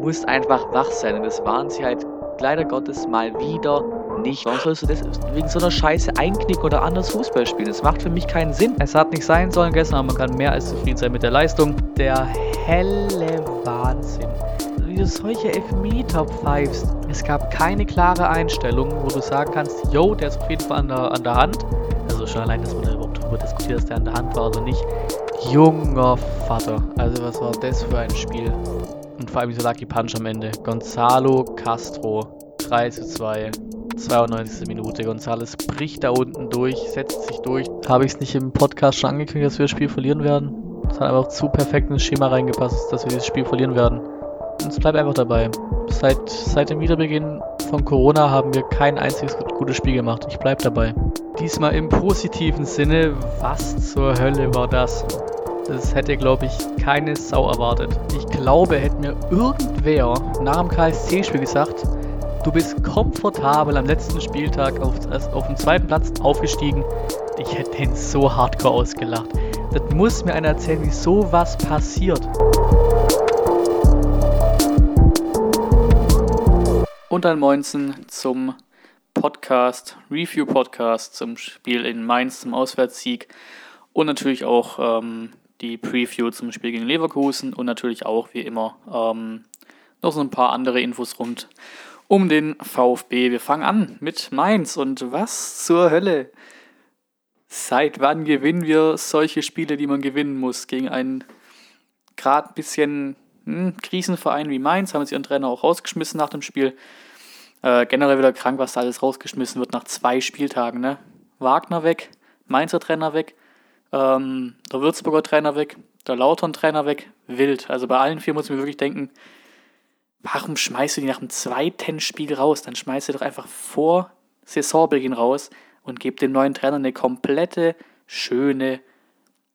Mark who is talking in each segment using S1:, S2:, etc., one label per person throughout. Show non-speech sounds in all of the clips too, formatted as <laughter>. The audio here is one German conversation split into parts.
S1: musst einfach wach sein. Und das waren sie halt leider Gottes mal wieder nicht. Warum sollst du das wegen so einer Scheiße einknicken oder anders Fußball spielen? Das macht für mich keinen Sinn.
S2: Es hat nicht sein sollen gestern, aber man kann mehr als zufrieden sein mit der Leistung. Der helle Wahnsinn. Wie du solche Elfmeter pfeifst. Es gab keine klare Einstellung, wo du sagen kannst, yo, der ist auf jeden Fall an der, an der Hand. Also schon allein, dass man da überhaupt darüber diskutiert, dass der an der Hand war oder nicht. Junger Vater. Also was war das für ein Spiel? Und vor allem dieser Lucky Punch am Ende. Gonzalo Castro. 3 zu 2. 92. Minute. Gonzales bricht da unten durch, setzt sich durch. Habe ich es nicht im Podcast schon angekündigt, dass wir das Spiel verlieren werden? Es hat einfach zu perfekt ins Schema reingepasst, dass wir dieses Spiel verlieren werden. Und es bleibt einfach dabei. Seit, seit dem Wiederbeginn von Corona haben wir kein einziges gutes Spiel gemacht. Ich bleibe dabei. Diesmal im positiven Sinne. Was zur Hölle war das? Das hätte, glaube ich, keine Sau erwartet. Ich glaube, hätte mir irgendwer nach dem KSC-Spiel gesagt, du bist komfortabel am letzten Spieltag auf, auf dem zweiten Platz aufgestiegen. Ich hätte den so hardcore ausgelacht. Das muss mir einer erzählen, wie sowas passiert. Und ein Moinsen zum Podcast, Review-Podcast zum Spiel in Mainz, zum Auswärtssieg und natürlich auch ähm, die Preview zum Spiel gegen Leverkusen und natürlich auch wie immer ähm, noch so ein paar andere Infos rund um den VfB. Wir fangen an mit Mainz und was zur Hölle? Seit wann gewinnen wir solche Spiele, die man gewinnen muss gegen einen gerade ein bisschen hm, Krisenverein wie Mainz? Haben sie ihren Trainer auch rausgeschmissen nach dem Spiel. Äh, generell wieder krank, was da alles rausgeschmissen wird nach zwei Spieltagen. Ne? Wagner weg, Mainzer Trainer weg, ähm, der Würzburger Trainer weg, der Lautern Trainer weg, wild. Also bei allen vier muss ich mir wirklich denken, warum schmeißt du die nach dem zweiten Spiel raus? Dann schmeißt du doch einfach vor Saisonbeginn raus und gib dem neuen Trainer eine komplette, schöne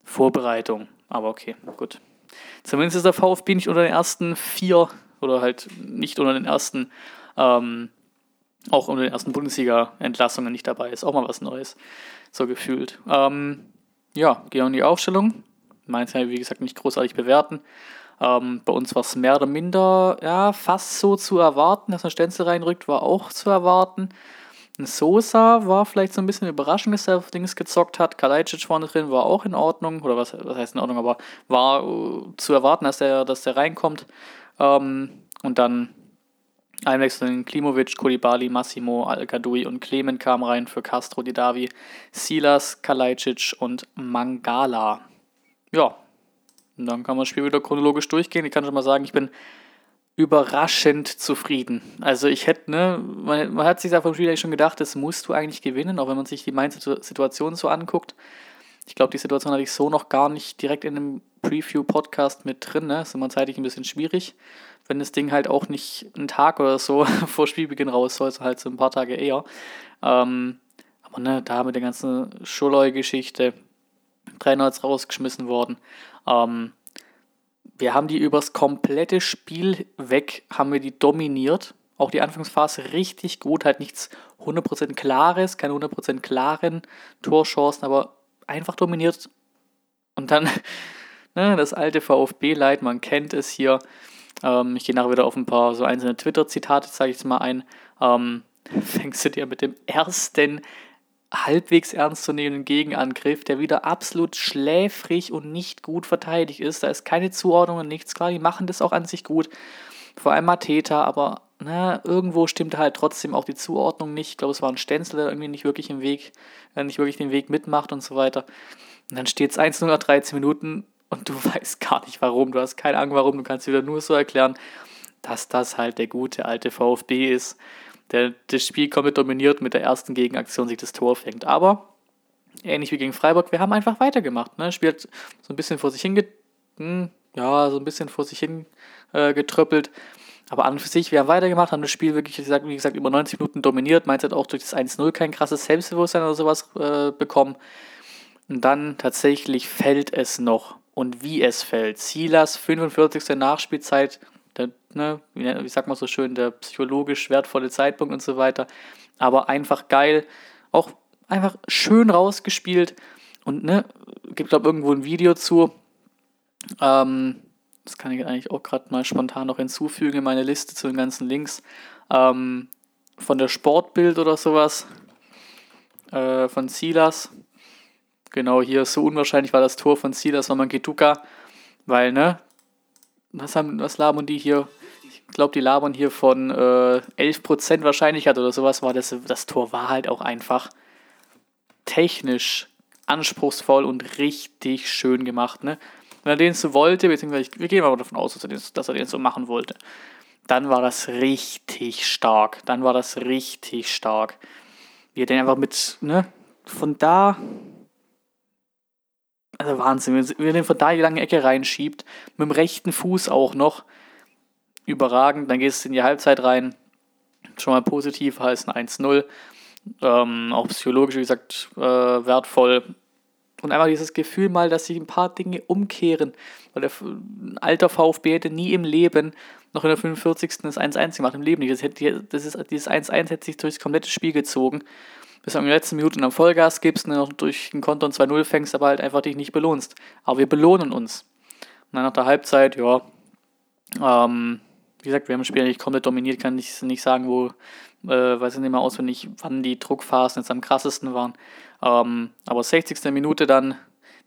S2: Vorbereitung. Aber okay, gut. Zumindest ist der VfB nicht unter den ersten vier oder halt nicht unter den ersten, ähm, auch unter den ersten Bundesliga-Entlassungen nicht dabei. Ist auch mal was Neues, so gefühlt. Ähm, ja, gehen wir in die Aufstellung. Meins ja, wie gesagt, nicht großartig bewerten. Ähm, bei uns war es mehr oder minder, ja, fast so zu erwarten. Dass ein Stenzel reinrückt, war auch zu erwarten. Ein Sosa war vielleicht so ein bisschen überraschend, dass er auf Dings gezockt hat. Kalajdzic vorne drin war auch in Ordnung. Oder was, was heißt in Ordnung, aber war uh, zu erwarten, dass der, dass der reinkommt. Ähm, und dann Einwechseln Klimovic, Kolibali, Massimo, al und Clemen kamen rein für Castro, Didavi, Silas, Kalajdzic und Mangala. Ja, und dann kann man das Spiel wieder chronologisch durchgehen. Ich kann schon mal sagen, ich bin überraschend zufrieden. Also ich hätte, ne, man, man hat sich da vom Spiel eigentlich schon gedacht, das musst du eigentlich gewinnen, auch wenn man sich die Mainz-Situation so anguckt. Ich glaube, die Situation hatte ich so noch gar nicht direkt in einem Preview-Podcast mit drin. Ne? Ist immer zeitlich ein bisschen schwierig wenn das Ding halt auch nicht einen Tag oder so <laughs> vor Spielbeginn raus soll, halt so ein paar Tage eher. Ähm, aber ne, da mit der ganzen Schuloi-Geschichte, Trainer ist rausgeschmissen worden. Ähm, wir haben die übers komplette Spiel weg, haben wir die dominiert. Auch die Anfangsphase richtig gut, halt nichts 100% Klares, keine 100% klaren Torchancen, aber einfach dominiert. Und dann <laughs> ne, das alte VfB-Leid, man kennt es hier. Ähm, ich gehe nachher wieder auf ein paar so einzelne Twitter-Zitate, sage ich jetzt mal ein. Ähm, <laughs> fängst du dir mit dem ersten halbwegs ernstzunehmenden Gegenangriff, der wieder absolut schläfrig und nicht gut verteidigt ist. Da ist keine Zuordnung und nichts. Klar, die machen das auch an sich gut. Vor allem Mateta, aber na, irgendwo stimmte halt trotzdem auch die Zuordnung nicht. Ich glaube, es war ein Stenzel, der irgendwie nicht wirklich im Weg, äh, nicht wirklich den Weg mitmacht und so weiter. Und dann steht es 1-0 nach 13 Minuten und du <laughs> weißt gar nicht warum, du hast keine Ahnung warum, du kannst wieder nur so erklären, dass das halt der gute alte VfB ist, der das Spiel komplett dominiert mit der ersten Gegenaktion sich das Tor fängt. Aber ähnlich wie gegen Freiburg, wir haben einfach weitergemacht. Ne? Spielt so ein bisschen vor sich hin, hm, ja, so ein bisschen vor sich hin äh, getröppelt. Aber an und für sich, wir haben weitergemacht, haben das Spiel wirklich, wie gesagt, über 90 Minuten dominiert. Mainz hat auch durch das 1-0 kein krasses Selbstbewusstsein oder sowas äh, bekommen. Und dann tatsächlich fällt es noch und wie es fällt. Silas, 45. Nachspielzeit, der, ne, wie sagt man so schön, der psychologisch wertvolle Zeitpunkt und so weiter. Aber einfach geil, auch einfach schön rausgespielt und ne, gibt glaube irgendwo ein Video zu. Ähm, das kann ich eigentlich auch gerade mal spontan noch hinzufügen in meine Liste zu den ganzen Links, ähm, von der Sportbild oder sowas, äh, von Silas. Genau, hier so unwahrscheinlich war das Tor von Silas von Mangetuka, weil, ne, was, haben, was labern die hier? Ich glaube, die labern hier von äh, 11% Wahrscheinlichkeit oder sowas war das. Das Tor war halt auch einfach technisch anspruchsvoll und richtig schön gemacht. Ne? Wenn er den so wollte, beziehungsweise wir gehen mal davon aus, dass er, den, dass er den so machen wollte, dann war das richtig stark. Dann war das richtig stark. Wie er den einfach mit, ne, von da also Wahnsinn, wenn er den von da die lange Ecke reinschiebt, mit dem rechten Fuß auch noch, überragend. Dann gehst du in die Halbzeit rein, schon mal positiv, heißt ein 1-0. Ähm, auch psychologisch, wie gesagt, äh, wertvoll. Und einfach dieses Gefühl mal, dass sich ein paar Dinge umkehren. Weil der ein alter VfB hätte nie im Leben noch in der 45. das 1-1 gemacht, im Leben nicht. Das hätte, das ist, dieses 1-1 hätte sich durchs komplette Spiel gezogen. Bis du in den letzten Minuten am Vollgas gibst und dann noch durch ein Konto 2-0 fängst, aber halt einfach dich nicht belohnst. Aber wir belohnen uns. Und dann nach der Halbzeit, ja, ähm, wie gesagt, wir haben das Spiel nicht komplett dominiert, kann ich nicht sagen, wo, äh, weiß ich nicht mehr auswendig, wann die Druckphasen jetzt am krassesten waren. Ähm, aber 60. Minute dann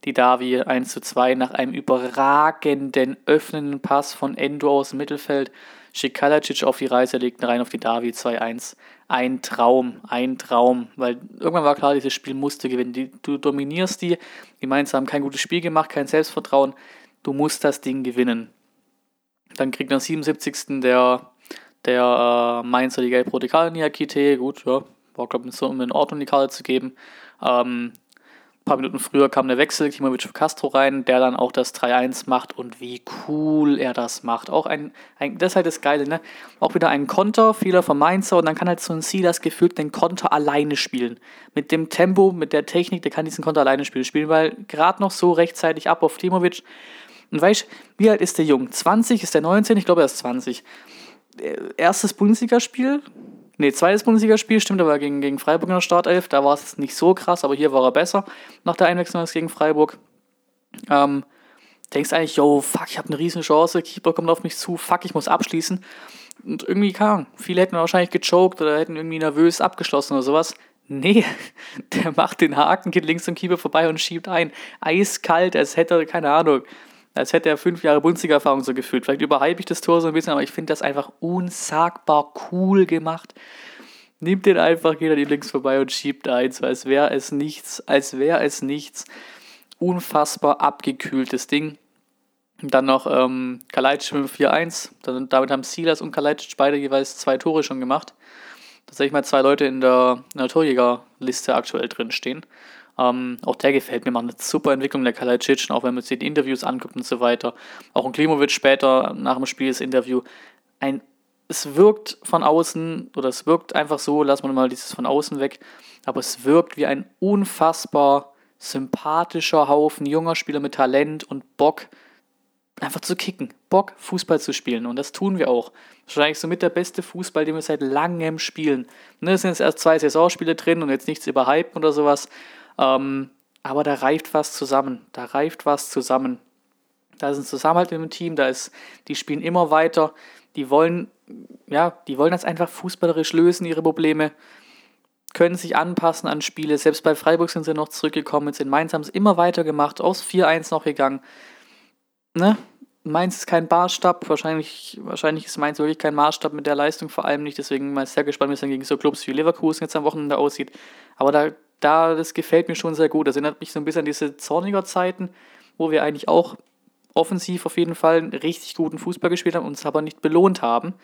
S2: die Davi 1 zu 2 nach einem überragenden öffnenden Pass von Endo aus dem Mittelfeld. Schickt Kalajdzic auf die Reise, legt rein auf die Davi 2-1. Ein Traum, ein Traum, weil irgendwann war klar, dieses Spiel musste gewinnen. Die, du dominierst die, die Mainz haben kein gutes Spiel gemacht, kein Selbstvertrauen. Du musst das Ding gewinnen. Dann kriegt am 77. der, der äh, Mainzer die gelb-rote Karte Niakite. Gut, ja, war, glaube ich, so, in Ordnung die Karte zu geben. Ähm, ein paar Minuten früher kam der Wechsel, Kimovic für Castro rein, der dann auch das 3-1 macht und wie cool er das macht. Auch ein, ein, das ist halt das Geile, ne? Auch wieder ein Konter, Fehler von Mainzer und dann kann halt so ein Silas gefühlt den Konter alleine spielen. Mit dem Tempo, mit der Technik, der kann diesen Konter alleine spielen, spielen weil gerade noch so rechtzeitig ab auf Klimovic und weißt wie alt ist der Jung? 20? Ist der 19? Ich glaube, er ist 20. Äh, erstes Bundesligaspiel? Ne, zweites Bundesligaspiel, stimmt, aber gegen, gegen Freiburg in der Startelf. Da war es nicht so krass, aber hier war er besser nach der Einwechslung als gegen Freiburg. Ähm, denkst eigentlich, yo, fuck, ich habe eine riesen Chance, Keeper kommt auf mich zu, fuck, ich muss abschließen. Und irgendwie kam. Viele hätten wahrscheinlich gechoked oder hätten irgendwie nervös abgeschlossen oder sowas. Nee, <laughs> der macht den Haken, geht links zum Keeper vorbei und schiebt ein. Eiskalt, als hätte er, keine Ahnung, als hätte er fünf Jahre Bundesliga-Erfahrung so gefühlt. Vielleicht überhype ich das Tor so ein bisschen, aber ich finde das einfach unsagbar cool gemacht. Nimmt den einfach, geht an die links vorbei und schiebt eins, als wäre es nichts, als wäre es nichts. Unfassbar abgekühltes Ding. Und dann noch ähm, Kalajdzic mit 4-1. Damit haben Silas und Kalajdzic beide jeweils zwei Tore schon gemacht. Tatsächlich mal zwei Leute in der, in der Torjägerliste aktuell drin stehen. Ähm, auch der gefällt mir, macht eine super Entwicklung, der Kalajdzic, auch wenn man sich die Interviews anguckt und so weiter. Auch ein Klimovic später nach dem Spiel das Interview. Ein, es wirkt von außen, oder es wirkt einfach so, lassen wir mal dieses von außen weg, aber es wirkt wie ein unfassbar sympathischer Haufen junger Spieler mit Talent und Bock, einfach zu kicken, Bock, Fußball zu spielen. Und das tun wir auch. Wahrscheinlich somit der beste Fußball, den wir seit langem spielen. Ne, es sind jetzt erst zwei Saisonspiele drin und jetzt nichts überhypen oder sowas. Ähm, aber da reift was zusammen. Da reift was zusammen. Da ist ein Zusammenhalt im Team, da ist, die spielen immer weiter. Die wollen, ja, die wollen das einfach fußballerisch lösen, ihre Probleme. Können sich anpassen an Spiele. Selbst bei Freiburg sind sie noch zurückgekommen. Jetzt in Mainz haben sie immer weiter gemacht. Aus 4-1 noch gegangen. Ne? Mainz ist kein Maßstab. Wahrscheinlich, wahrscheinlich ist Mainz wirklich kein Maßstab mit der Leistung, vor allem nicht. Deswegen mal sehr gespannt, wie es dann gegen so Clubs wie Leverkusen jetzt am Wochenende aussieht. Aber da da, das gefällt mir schon sehr gut. Das erinnert mich so ein bisschen an diese Zorniger Zeiten, wo wir eigentlich auch offensiv auf jeden Fall einen richtig guten Fußball gespielt haben, uns aber nicht belohnt haben.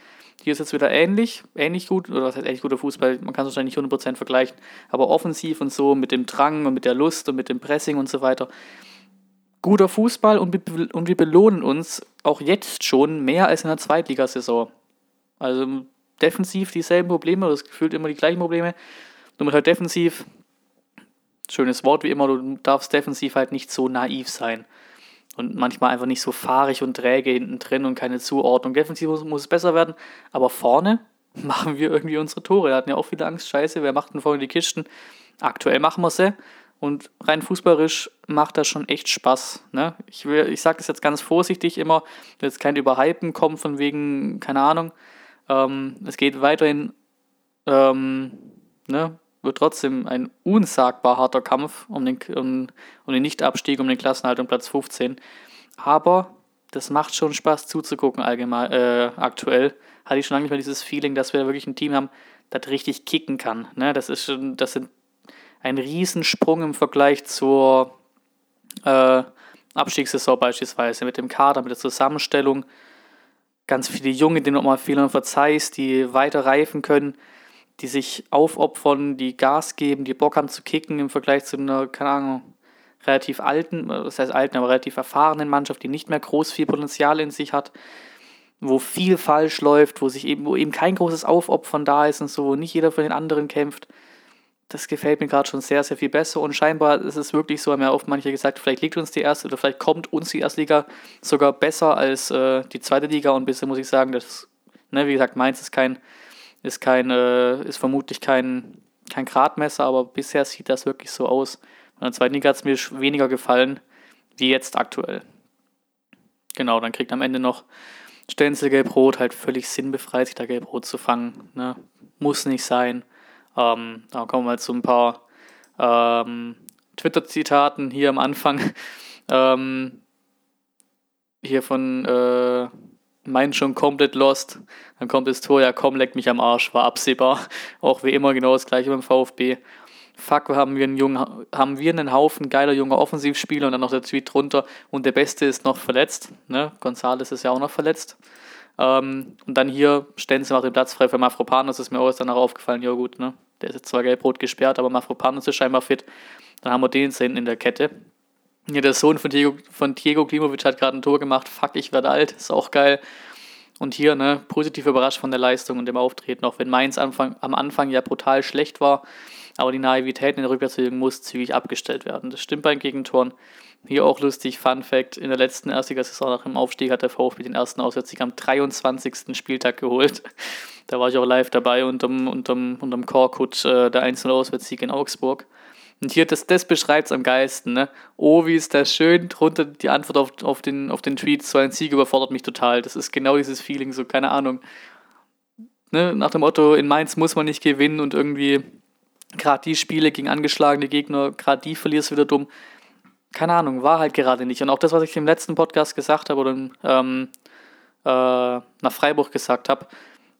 S2: Hier ist jetzt wieder ähnlich, ähnlich gut, oder was heißt ähnlich guter Fußball, man kann es wahrscheinlich nicht 100% vergleichen, aber offensiv und so mit dem Drang und mit der Lust und mit dem Pressing und so weiter. Guter Fußball und, und wir belohnen uns auch jetzt schon mehr als in der Zweitligasaison. Also defensiv dieselben Probleme, das gefühlt immer die gleichen Probleme, nur mit halt defensiv schönes Wort wie immer, du darfst defensiv halt nicht so naiv sein. Und manchmal einfach nicht so fahrig und träge hinten drin und keine Zuordnung. Defensiv muss, muss es besser werden, aber vorne <laughs> machen wir irgendwie unsere Tore. Wir hatten ja auch viele Angst, scheiße, wer macht denn vorne die Kisten? Aktuell machen wir sie. Und rein fußballerisch macht das schon echt Spaß. Ne? Ich, ich sage das jetzt ganz vorsichtig immer, jetzt kein Überhypen kommt von wegen, keine Ahnung. Ähm, es geht weiterhin, ähm, ne, wird trotzdem ein unsagbar harter Kampf um den, um, um den Nichtabstieg, um den Klassenhalt um Platz 15. Aber das macht schon Spaß zuzugucken allgemein, äh, aktuell. Hatte ich schon lange nicht mehr dieses Feeling, dass wir wirklich ein Team haben, das richtig kicken kann. Ne? Das ist schon, das sind ein Riesensprung im Vergleich zur äh, Abstiegssaison beispielsweise mit dem Kader, mit der Zusammenstellung. Ganz viele Junge, denen du auch mal Fehler verzeihst, die weiter reifen können, die sich aufopfern, die Gas geben, die Bock haben zu kicken im Vergleich zu einer, keine Ahnung, relativ alten, das heißt alten, aber relativ erfahrenen Mannschaft, die nicht mehr groß viel Potenzial in sich hat, wo viel falsch läuft, wo sich eben, wo eben kein großes Aufopfern da ist und so, wo nicht jeder für den anderen kämpft. Das gefällt mir gerade schon sehr, sehr viel besser und scheinbar ist es wirklich so, haben ja oft manche gesagt, vielleicht liegt uns die erste oder vielleicht kommt uns die Erstliga sogar besser als äh, die zweite Liga und bisher muss ich sagen, dass, ne, wie gesagt, Mainz ist kein, ist kein, äh, ist vermutlich kein, kein Gradmesser, aber bisher sieht das wirklich so aus. In der zweiten Liga hat es mir weniger gefallen, wie jetzt aktuell. Genau, dann kriegt am Ende noch Stenzel Gelb-Rot, halt völlig sinnbefreit, sich da Gelb-Rot zu fangen. Ne? Muss nicht sein. Ähm, da kommen wir mal zu ein paar ähm, Twitter-Zitaten hier am Anfang. <laughs> ähm, hier von äh, Mein schon komplett lost. Dann kommt das Tor, ja komm, leck mich am Arsch, war absehbar. <laughs> Auch wie immer genau das gleiche beim VfB fuck, haben wir einen, jungen, haben wir einen Haufen geiler junger Offensivspieler und dann noch der Tweet drunter und der Beste ist noch verletzt. Ne? Gonzales ist ja auch noch verletzt. Ähm, und dann hier Stenzel macht den Platz frei für Mafropanos, ist mir auch danach aufgefallen, ja gut, ne? Der ist jetzt zwar gelb-rot gesperrt, aber Mafropanos ist scheinbar fit. Dann haben wir den jetzt hinten in der Kette. Ja, der Sohn von Diego, von Diego Klimovic hat gerade ein Tor gemacht. Fuck, ich werde alt, ist auch geil. Und hier, ne, positiv überrascht von der Leistung und dem Auftreten, auch wenn Mainz Anfang, am Anfang ja brutal schlecht war aber die Naivität in der Rückwärtsbewegung muss zügig abgestellt werden. Das stimmt bei Gegentoren. Hier auch lustig, Fun Fact, in der letzten Erstligasaison nach dem Aufstieg hat der VfB den ersten Auswärtssieg am 23. Spieltag geholt. Da war ich auch live dabei unterm, unterm, unterm Korkut, äh, der einzelne Auswärtssieg in Augsburg. Und hier, das, das beschreibt es am geilsten. Ne? Oh, wie ist das schön. Drunter die Antwort auf, auf, den, auf den Tweet, so ein Sieg überfordert mich total. Das ist genau dieses Feeling, so keine Ahnung. Ne? Nach dem Motto, in Mainz muss man nicht gewinnen und irgendwie gerade die Spiele gegen angeschlagene Gegner, gerade die verlierst du wieder dumm. Keine Ahnung, war halt gerade nicht. Und auch das, was ich im letzten Podcast gesagt habe oder ähm, äh, nach Freiburg gesagt habe,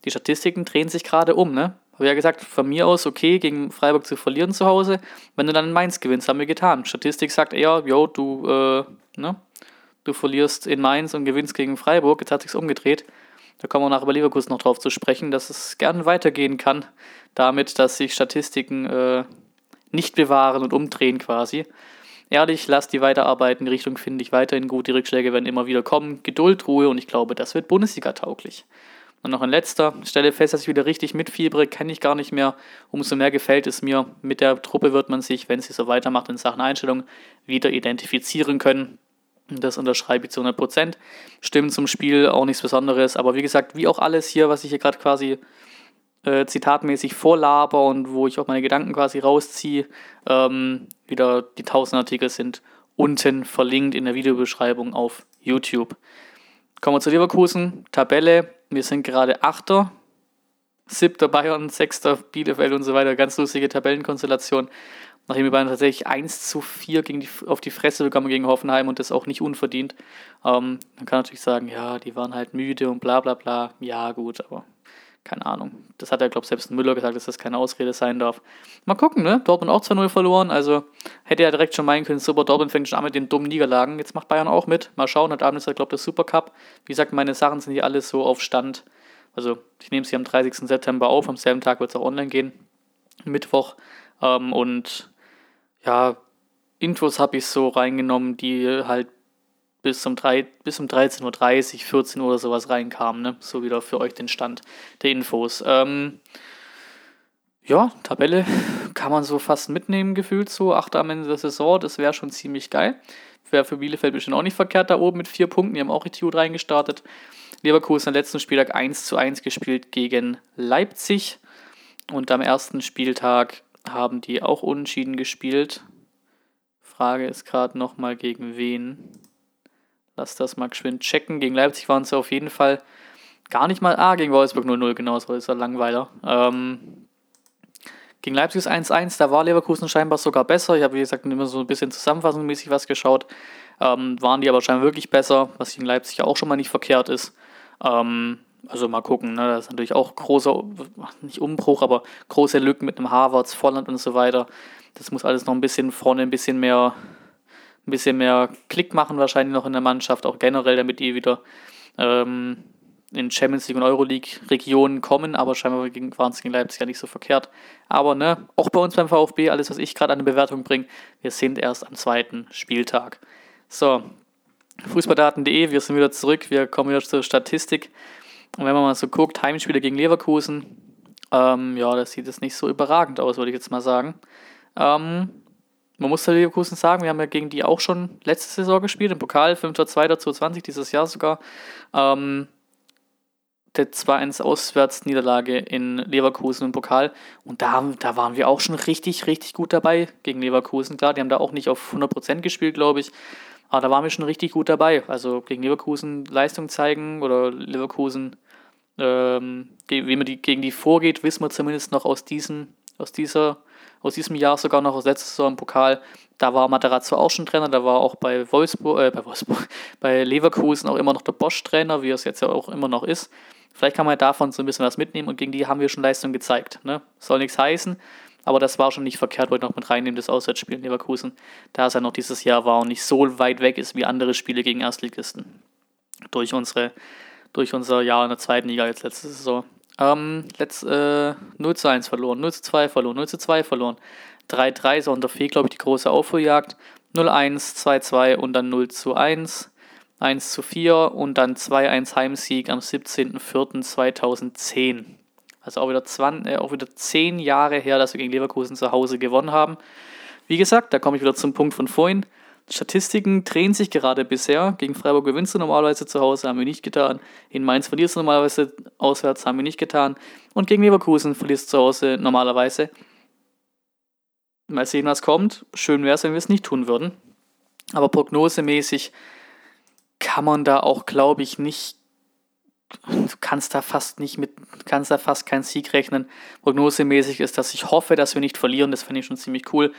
S2: die Statistiken drehen sich gerade um, ne? Habe ja gesagt, von mir aus okay, gegen Freiburg zu verlieren zu Hause. Wenn du dann in Mainz gewinnst, haben wir getan. Statistik sagt eher, jo, du, äh, ne? Du verlierst in Mainz und gewinnst gegen Freiburg. Jetzt hat sich's umgedreht. Da kommen wir nachher bei Leverkusen noch drauf zu sprechen, dass es gern weitergehen kann, damit, dass sich Statistiken äh, nicht bewahren und umdrehen quasi. Ehrlich, lasst die weiterarbeiten. Die Richtung finde ich weiterhin gut. Die Rückschläge werden immer wieder kommen. Geduld, Ruhe und ich glaube, das wird Bundesliga-tauglich. Und noch ein letzter. Stelle fest, dass ich wieder richtig mitfiebere, kenne ich gar nicht mehr. Umso mehr gefällt es mir. Mit der Truppe wird man sich, wenn sie so weitermacht in Sachen Einstellung, wieder identifizieren können. Das unterschreibe ich zu 100%. Stimmen zum Spiel auch nichts Besonderes. Aber wie gesagt, wie auch alles hier, was ich hier gerade quasi äh, zitatmäßig vorlaber und wo ich auch meine Gedanken quasi rausziehe, ähm, wieder die 1000 Artikel sind unten verlinkt in der Videobeschreibung auf YouTube. Kommen wir zu Leverkusen. Tabelle. Wir sind gerade Achter. Siebter Bayern, Sechster Bielefeld und so weiter. Ganz lustige Tabellenkonstellation. Nachdem wir beide tatsächlich 1 zu 4 gegen die, auf die Fresse bekommen gegen Hoffenheim und das auch nicht unverdient. Ähm, man kann natürlich sagen, ja, die waren halt müde und bla bla bla. Ja, gut, aber keine Ahnung. Das hat ja, glaube ich, selbst Müller gesagt, dass das keine Ausrede sein darf. Mal gucken, ne? Dortmund auch 2-0 verloren. Also hätte er direkt schon meinen können, super, Dortmund fängt schon an mit den dummen Niederlagen. Jetzt macht Bayern auch mit. Mal schauen, heute Abend ist ja, glaube ich, der Supercup. Wie gesagt, meine Sachen sind hier alles so auf Stand. Also ich nehme sie am 30. September auf. Am selben Tag wird es auch online gehen. Mittwoch. Ähm, und ja, Infos habe ich so reingenommen, die halt bis um, 3, bis um 13.30 Uhr, 14 Uhr oder sowas reinkamen. Ne? So wieder für euch den Stand der Infos. Ähm, ja, Tabelle kann man so fast mitnehmen, gefühlt so. Achter am Ende der Saison, das wäre schon ziemlich geil. Wäre für Bielefeld bestimmt auch nicht verkehrt da oben mit vier Punkten. Die haben auch richtig gut reingestartet. Leverkusen am letzten Spieltag 1 zu 1 gespielt gegen Leipzig. Und am ersten Spieltag haben die auch unentschieden gespielt. Frage ist gerade nochmal gegen wen. Lass das mal geschwind checken. Gegen Leipzig waren sie auf jeden Fall gar nicht mal. Ah, gegen Wolfsburg 0-0, genau, das war dieser Langweiler. Ähm, gegen Leipzig ist 1-1, da war Leverkusen scheinbar sogar besser. Ich habe, wie gesagt, immer so ein bisschen zusammenfassungsmäßig was geschaut. Ähm, waren die aber scheinbar wirklich besser, was gegen Leipzig auch schon mal nicht verkehrt ist. Ähm, also mal gucken, ne? das ist natürlich auch großer, nicht Umbruch, aber große Lücken mit einem Harvards, Volland und so weiter. Das muss alles noch ein bisschen vorne, ein bisschen mehr, ein bisschen mehr Klick machen wahrscheinlich noch in der Mannschaft, auch generell, damit die wieder ähm, in Champions League und Euroleague-Regionen kommen, aber scheinbar waren es gegen Leipzig ja nicht so verkehrt. Aber ne, auch bei uns beim VfB, alles, was ich gerade an eine Bewertung bringe, wir sind erst am zweiten Spieltag. So, Fußballdaten.de, wir sind wieder zurück, wir kommen wieder zur Statistik. Und wenn man mal so guckt, Heimspiele gegen Leverkusen, ähm, ja, das sieht jetzt nicht so überragend aus, würde ich jetzt mal sagen. Ähm, man muss Leverkusen sagen, wir haben ja gegen die auch schon letzte Saison gespielt, im Pokal, 5.2.2020, dieses Jahr sogar. Ähm, der 2-1 Auswärtsniederlage in Leverkusen im Pokal. Und da, da waren wir auch schon richtig, richtig gut dabei gegen Leverkusen. Klar, die haben da auch nicht auf 100% gespielt, glaube ich. Aber da waren wir schon richtig gut dabei. Also gegen Leverkusen Leistung zeigen oder Leverkusen, ähm, wie man die, gegen die vorgeht, wissen wir zumindest noch aus, diesen, aus, dieser, aus diesem Jahr, sogar noch aus letzter Saison im Pokal. Da war Materazzo auch schon Trainer, da war auch bei Wolfsburg, äh, bei Wolfsburg, <laughs> bei Leverkusen auch immer noch der Bosch-Trainer, wie es jetzt ja auch immer noch ist. Vielleicht kann man davon so ein bisschen was mitnehmen und gegen die haben wir schon Leistung gezeigt. Ne? Soll nichts heißen, aber das war schon nicht verkehrt, wollte ich noch mit reinnehmen, das Auswärtsspiel in Leverkusen, da es ja noch dieses Jahr war und nicht so weit weg ist wie andere Spiele gegen Erstligisten. Durch, unsere, durch unser Jahr in der zweiten Liga jetzt letzte Saison. Ähm, letzt, äh, 0 zu 1 verloren, 0 zu 2 verloren, 0 zu 2 verloren. 3-3 so unter Fee, glaube ich, die große Aufholjagd. 0-1, 2-2 und dann 0 zu 1. 1 zu 4 und dann 2-1 Heimsieg am 17.04.2010. Also auch wieder, 20, äh, auch wieder 10 Jahre her, dass wir gegen Leverkusen zu Hause gewonnen haben. Wie gesagt, da komme ich wieder zum Punkt von vorhin. Statistiken drehen sich gerade bisher. Gegen Freiburg gewinnst du normalerweise zu Hause, haben wir nicht getan. In Mainz verlierst du normalerweise auswärts, haben wir nicht getan. Und gegen Leverkusen verlierst du zu Hause normalerweise. Mal sehen, was kommt. Schön wäre es, wenn wir es nicht tun würden. Aber prognosemäßig kann man da auch, glaube ich, nicht. Du kannst da fast nicht mit, kannst da fast keinen Sieg rechnen. Prognosemäßig ist, dass ich hoffe, dass wir nicht verlieren. Das finde ich schon ziemlich cool.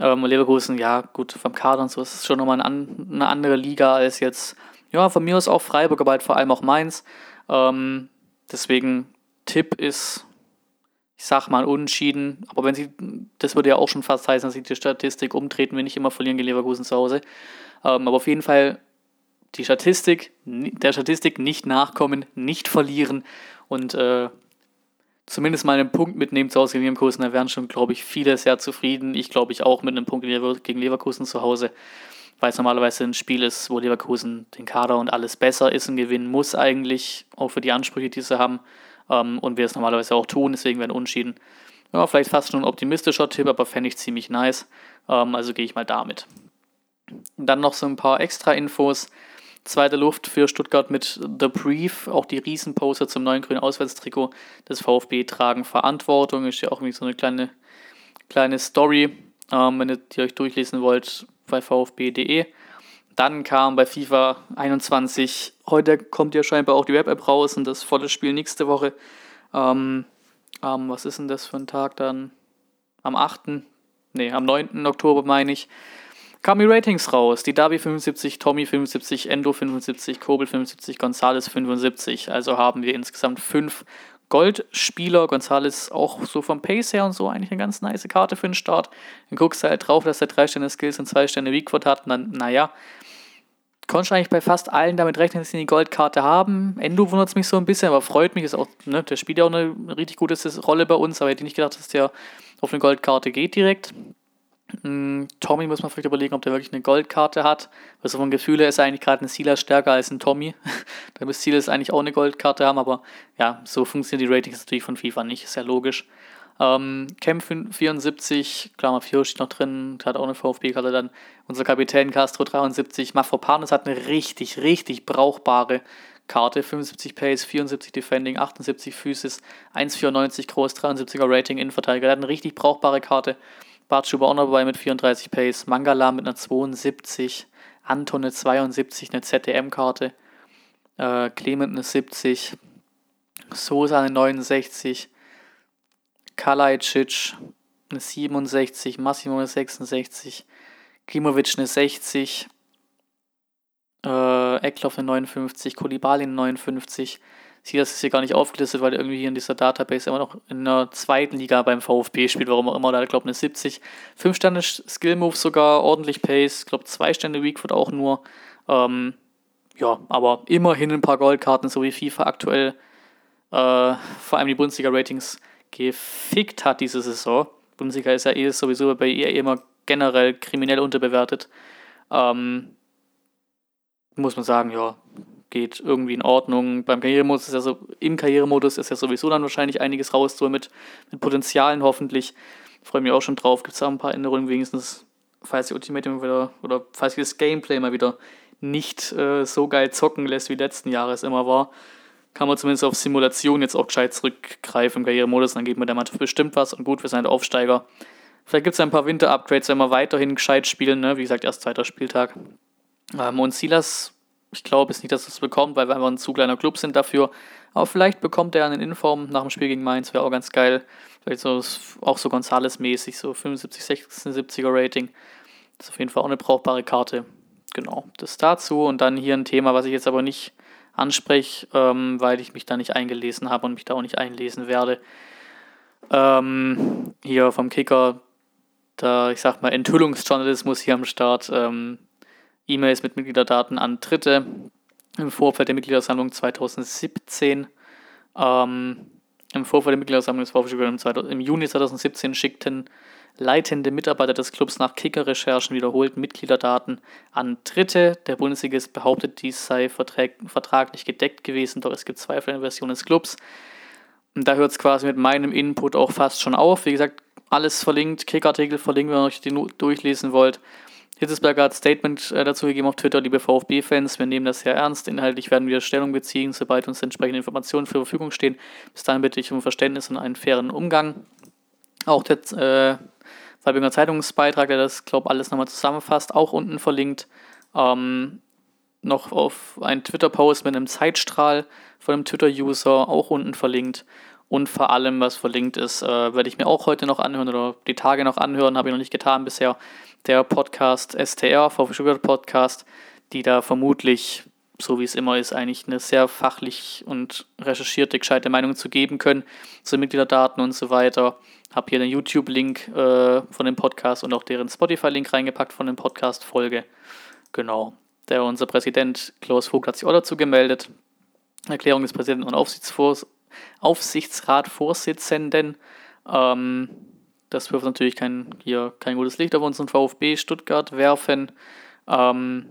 S2: Ähm, Leverkusen, ja, gut, vom Kader und so ist es schon nochmal eine andere Liga als jetzt, ja, von mir aus auch Freiburg, aber halt vor allem auch Mainz. Ähm, deswegen, Tipp ist, ich sag mal, unentschieden. Aber wenn sie, das würde ja auch schon fast heißen, dass sie die Statistik umtreten, wenn nicht immer verlieren gegen Leverkusen zu Hause. Ähm, aber auf jeden Fall die Statistik, der Statistik nicht nachkommen, nicht verlieren und äh, zumindest mal einen Punkt mitnehmen zu Hause gegen Leverkusen. Da wären schon, glaube ich, viele sehr zufrieden. Ich glaube ich auch mit einem Punkt gegen Leverkusen zu Hause, weil es normalerweise ein Spiel ist, wo Leverkusen den Kader und alles besser ist und gewinnen muss eigentlich, auch für die Ansprüche, die sie haben. Ähm, und wir es normalerweise auch tun, deswegen werden Unschieden. Ja, vielleicht fast schon ein optimistischer Tipp, aber fände ich ziemlich nice. Ähm, also gehe ich mal damit. Dann noch so ein paar extra Infos. Zweite Luft für Stuttgart mit The Brief. Auch die Riesenposter zum neuen grünen Auswärtstrikot des VfB tragen Verantwortung. Ist ja auch irgendwie so eine kleine, kleine Story, ähm, wenn ihr die euch durchlesen wollt, bei vfb.de. Dann kam bei FIFA 21, heute kommt ja scheinbar auch die Web-App raus und das volle Spiel nächste Woche. Ähm, ähm, was ist denn das für ein Tag dann? Am 8. Nee, am 9. Oktober meine ich kamen die Ratings raus. Die Darby 75, Tommy 75, Endo 75, Kobel 75, Gonzales 75. Also haben wir insgesamt fünf Goldspieler. Gonzales auch so vom Pace her und so eigentlich eine ganz nice Karte für den Start. Dann guckst du halt drauf, dass er drei Sterne Skills und zwei Sterne Weakfoot hat. Und dann, naja, konntest eigentlich bei fast allen damit rechnen, dass sie die Goldkarte haben. Endo wundert es mich so ein bisschen, aber freut mich. Ist auch, ne, der spielt ja auch eine richtig gute Rolle bei uns, aber hätte ich nicht gedacht, dass der auf eine Goldkarte geht direkt. Mm, Tommy muss man vielleicht überlegen, ob der wirklich eine Goldkarte hat. Also vom Gefühl her ist eigentlich gerade ein Silas stärker als ein Tommy. <laughs> da müsste Silas eigentlich auch eine Goldkarte haben, aber ja, so funktionieren die Ratings natürlich von FIFA nicht, ist ja logisch. Ähm, Cam 74, klar, Mafio steht noch drin, hat auch eine VfB-Karte dann. Unser Kapitän Castro 73, Mafropanos hat eine richtig, richtig brauchbare Karte. 75 Pace, 74 Defending, 78 Physis, 1,94 groß, 73er Rating, Innenverteidiger. Der hat eine richtig brauchbare Karte Bartschuber auch noch dabei mit 34 Pace, Mangala mit einer 72, Anton eine 72, eine ZDM-Karte, äh, Clement eine 70, Sosa eine 69, Kalajdzic eine 67, Massimo eine 66, Klimovic eine 60, äh, Eckloff eine 59, Kolibali eine 59. Sie das ist hier gar nicht aufgelistet, weil er irgendwie hier in dieser Database immer noch in der zweiten Liga beim VfB spielt, warum auch immer. Da glaube eine 70. 5 Sterne Skill Move sogar, ordentlich Pace. Ich glaube 2 Sterne Weak auch nur. Ähm, ja, aber immerhin ein paar Goldkarten, so wie FIFA aktuell äh, vor allem die Bundesliga-Ratings gefickt hat diese Saison. Bundesliga ist ja eh sowieso bei ihr immer generell kriminell unterbewertet. Ähm, muss man sagen, ja, geht irgendwie in Ordnung. Beim Karrieremodus ist ja so, im Karrieremodus ist ja sowieso dann wahrscheinlich einiges raus, so mit, mit Potenzialen hoffentlich. Freue mich auch schon drauf. Gibt es da ein paar Änderungen, wenigstens, falls die Ultimate wieder, oder falls das Gameplay mal wieder nicht äh, so geil zocken lässt, wie letzten Jahre es immer war, kann man zumindest auf Simulation jetzt auch gescheit zurückgreifen im Karrieremodus. Dann geht mir der Mannschaft bestimmt was und gut, wir sind Aufsteiger. Vielleicht gibt es ein paar Winter-Upgrades, wenn wir weiterhin gescheit spielen. Ne? Wie gesagt, erst zweiter Spieltag. Ähm, und Silas, ich glaube jetzt nicht, dass er es bekommt, weil wir einfach ein zu kleiner Club sind dafür. Aber vielleicht bekommt er einen Inform nach dem Spiel gegen Mainz, wäre auch ganz geil. Vielleicht so, auch so Gonzales-mäßig, so 75, 76er Rating. Das ist auf jeden Fall auch eine brauchbare Karte. Genau, das dazu. Und dann hier ein Thema, was ich jetzt aber nicht anspreche, ähm, weil ich mich da nicht eingelesen habe und mich da auch nicht einlesen werde. Ähm, hier vom Kicker, da, ich sag mal, Enthüllungsjournalismus hier am Start. Ähm, E-Mails mit Mitgliederdaten an Dritte im Vorfeld der Mitgliedersammlung 2017. Ähm, Im Vorfeld der Mitgliedersammlung des VfB im Juni 2017 schickten leitende Mitarbeiter des Clubs nach Kicker-Recherchen wiederholt Mitgliederdaten an Dritte. Der Bundesligist behauptet, dies sei vertraglich gedeckt gewesen, doch es gibt Zweifel in der Version des Clubs. Und da hört es quasi mit meinem Input auch fast schon auf. Wie gesagt, alles verlinkt, Kick-Artikel verlinken, wenn ihr euch die durchlesen wollt. Hitzesberger hat Statement äh, dazu gegeben auf Twitter, liebe VfB-Fans, wir nehmen das sehr ernst. Inhaltlich werden wir Stellung beziehen, sobald uns entsprechende Informationen zur Verfügung stehen. Bis dahin bitte ich um Verständnis und einen fairen Umgang. Auch der äh, Weibinger Zeitungsbeitrag, der das, glaube ich, alles nochmal zusammenfasst, auch unten verlinkt. Ähm, noch auf einen Twitter-Post mit einem Zeitstrahl von einem Twitter-User, auch unten verlinkt. Und vor allem, was verlinkt ist, äh, werde ich mir auch heute noch anhören oder die Tage noch anhören, habe ich noch nicht getan bisher. Der Podcast STR, VfB Stuttgart Podcast, die da vermutlich, so wie es immer ist, eigentlich eine sehr fachlich und recherchierte, gescheite Meinung zu geben können zu Mitgliederdaten und so weiter. Habe hier den YouTube-Link äh, von dem Podcast und auch deren Spotify-Link reingepackt von der Podcast-Folge. Genau. Der unser Präsident Klaus Vogt hat sich auch dazu gemeldet. Erklärung des Präsidenten und Aufsichtsratsvorsitzenden. Ähm, das wirft natürlich kein, hier kein gutes Licht auf unseren VfB Stuttgart werfen. Ähm,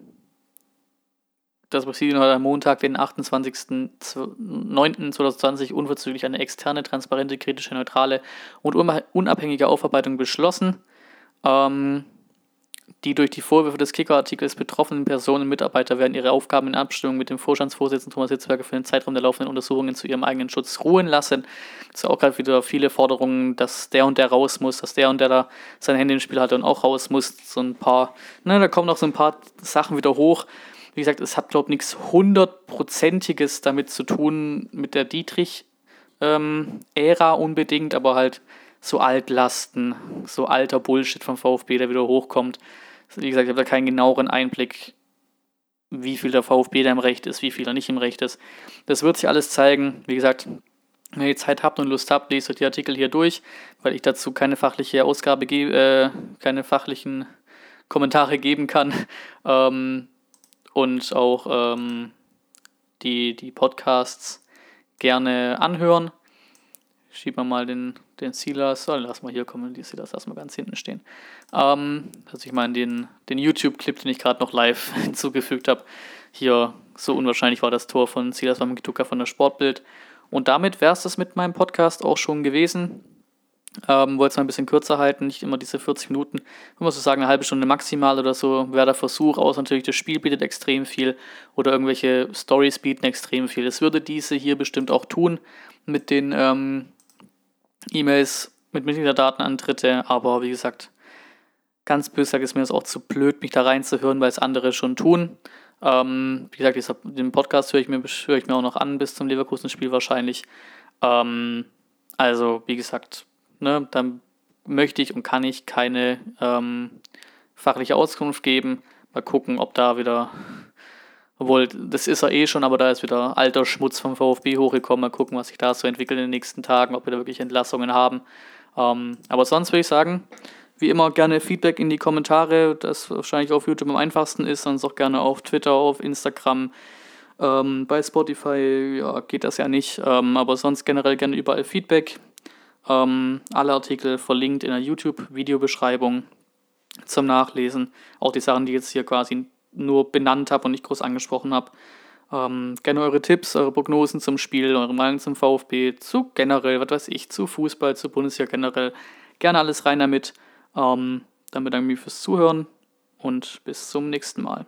S2: das Präsidium hat am Montag, den 28.09.2020, unverzüglich eine externe, transparente, kritische, neutrale und unabhängige Aufarbeitung beschlossen. Ähm, die durch die Vorwürfe des Kicker-Artikels betroffenen Personen und Mitarbeiter werden ihre Aufgaben in Abstimmung mit dem Vorstandsvorsitzenden Thomas Hitzberger für den Zeitraum der laufenden Untersuchungen zu ihrem eigenen Schutz ruhen lassen. Es sind auch gerade wieder viele Forderungen, dass der und der raus muss, dass der und der da seine Hände im Spiel hatte und auch raus muss. So ein paar, ne, da kommen noch so ein paar Sachen wieder hoch. Wie gesagt, es hat, glaube ich, nichts hundertprozentiges damit zu tun mit der Dietrich-Ära ähm, unbedingt, aber halt so Altlasten, so alter Bullshit vom VfB, der wieder hochkommt. Wie gesagt, ich habe da keinen genaueren Einblick, wie viel der VfB da im Recht ist, wie viel er nicht im Recht ist. Das wird sich alles zeigen. Wie gesagt, wenn ihr Zeit habt und Lust habt, lest euch die Artikel hier durch, weil ich dazu keine fachliche Ausgabe gebe, äh, keine fachlichen Kommentare geben kann. <laughs> Ähm, und auch ähm, die, die Podcasts gerne anhören. Schieben wir mal den den Silas, oh, lass mal hier kommen, die Silas erstmal ganz hinten stehen. Ähm, dass ich mal den, den YouTube-Clip, den ich gerade noch live <laughs> hinzugefügt habe, hier so unwahrscheinlich war das Tor von Silas Wamgetuka von der Sportbild. Und damit wäre es das mit meinem Podcast auch schon gewesen. Ähm, wollte es mal ein bisschen kürzer halten, nicht immer diese 40 Minuten. Ich muss so sagen, eine halbe Stunde maximal oder so wäre der Versuch, außer natürlich das Spiel bietet extrem viel oder irgendwelche Stories bieten extrem viel. Es würde diese hier bestimmt auch tun mit den ähm, E-Mails mit Mitgliederdaten an Dritte, aber wie gesagt, Ganz böse ist mir das auch zu blöd, mich da reinzuhören, weil es andere schon tun. Ähm, wie gesagt, den Podcast höre ich, mir, höre ich mir auch noch an bis zum Leverkusen-Spiel wahrscheinlich. Ähm, also, wie gesagt, ne, dann möchte ich und kann ich keine ähm, fachliche Auskunft geben. Mal gucken, ob da wieder, obwohl das ist er eh schon, aber da ist wieder alter Schmutz vom VfB hochgekommen. Mal gucken, was sich da so entwickelt in den nächsten Tagen, ob wir da wirklich Entlassungen haben. Ähm, aber sonst würde ich sagen, wie immer gerne Feedback in die Kommentare, das wahrscheinlich auf YouTube am einfachsten ist, sonst auch gerne auf Twitter, auf Instagram. Ähm, bei Spotify ja, geht das ja nicht, ähm, aber sonst generell gerne überall Feedback. Ähm, alle Artikel verlinkt in der YouTube-Videobeschreibung zum Nachlesen. Auch die Sachen, die jetzt hier quasi nur benannt habe und nicht groß angesprochen habe. Ähm, gerne eure Tipps, eure Prognosen zum Spiel, eure Meinung zum VfB, zu generell, was weiß ich, zu Fußball, zu Bundesliga generell. Gerne alles rein damit. Ähm, dann bedanke ich mich fürs Zuhören und bis zum nächsten Mal.